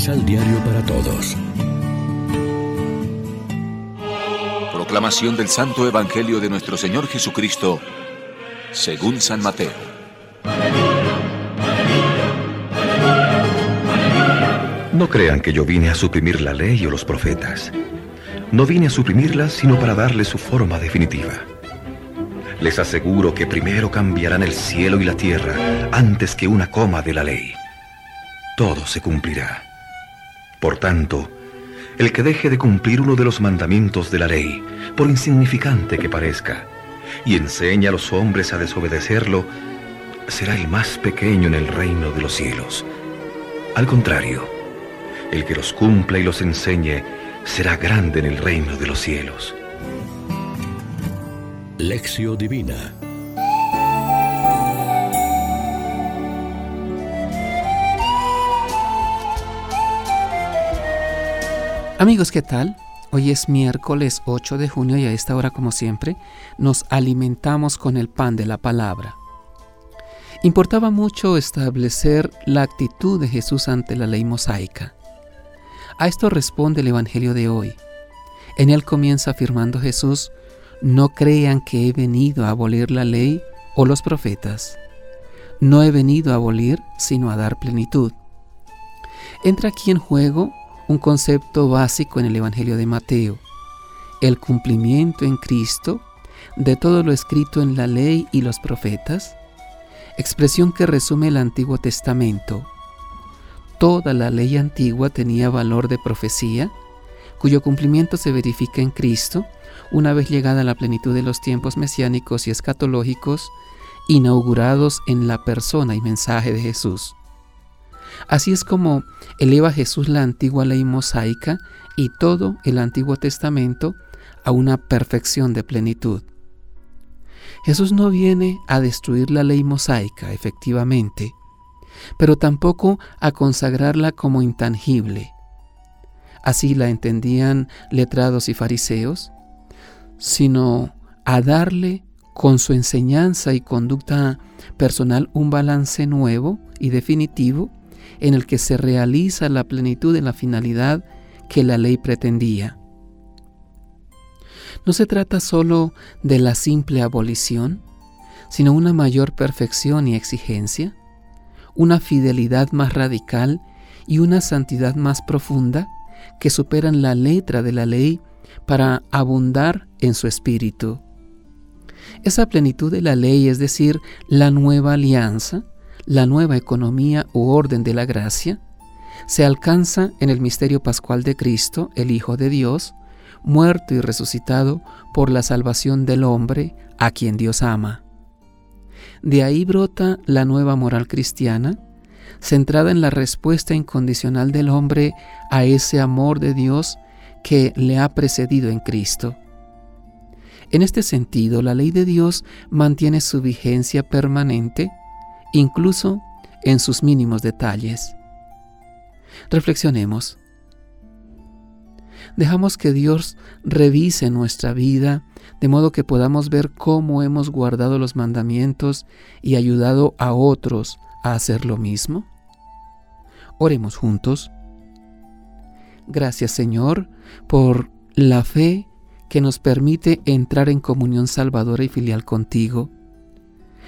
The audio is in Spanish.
Misal Diario para Todos. Proclamación del Santo Evangelio de nuestro Señor Jesucristo, según San Mateo. No crean que yo vine a suprimir la ley o los profetas. No vine a suprimirlas, sino para darles su forma definitiva. Les aseguro que primero cambiarán el cielo y la tierra antes que una coma de la ley. Todo se cumplirá. Por tanto, el que deje de cumplir uno de los mandamientos de la ley, por insignificante que parezca, y enseña a los hombres a desobedecerlo, será el más pequeño en el reino de los cielos. Al contrario, el que los cumpla y los enseñe será grande en el reino de los cielos. Lección Divina Amigos, ¿qué tal? Hoy es miércoles 8 de junio y a esta hora, como siempre, nos alimentamos con el pan de la palabra. Importaba mucho establecer la actitud de Jesús ante la ley mosaica. A esto responde el Evangelio de hoy. En él comienza afirmando Jesús, no crean que he venido a abolir la ley o los profetas. No he venido a abolir, sino a dar plenitud. Entra aquí en juego un concepto básico en el Evangelio de Mateo, el cumplimiento en Cristo de todo lo escrito en la ley y los profetas, expresión que resume el Antiguo Testamento. Toda la ley antigua tenía valor de profecía, cuyo cumplimiento se verifica en Cristo, una vez llegada la plenitud de los tiempos mesiánicos y escatológicos, inaugurados en la persona y mensaje de Jesús. Así es como eleva Jesús la antigua ley mosaica y todo el Antiguo Testamento a una perfección de plenitud. Jesús no viene a destruir la ley mosaica, efectivamente, pero tampoco a consagrarla como intangible. Así la entendían letrados y fariseos, sino a darle con su enseñanza y conducta personal un balance nuevo y definitivo en el que se realiza la plenitud de la finalidad que la ley pretendía. No se trata sólo de la simple abolición, sino una mayor perfección y exigencia, una fidelidad más radical y una santidad más profunda que superan la letra de la ley para abundar en su espíritu. Esa plenitud de la ley, es decir, la nueva alianza, la nueva economía u orden de la gracia, se alcanza en el misterio pascual de Cristo, el Hijo de Dios, muerto y resucitado por la salvación del hombre a quien Dios ama. De ahí brota la nueva moral cristiana, centrada en la respuesta incondicional del hombre a ese amor de Dios que le ha precedido en Cristo. En este sentido, la ley de Dios mantiene su vigencia permanente, incluso en sus mínimos detalles. Reflexionemos. Dejamos que Dios revise nuestra vida de modo que podamos ver cómo hemos guardado los mandamientos y ayudado a otros a hacer lo mismo. Oremos juntos. Gracias Señor por la fe que nos permite entrar en comunión salvadora y filial contigo.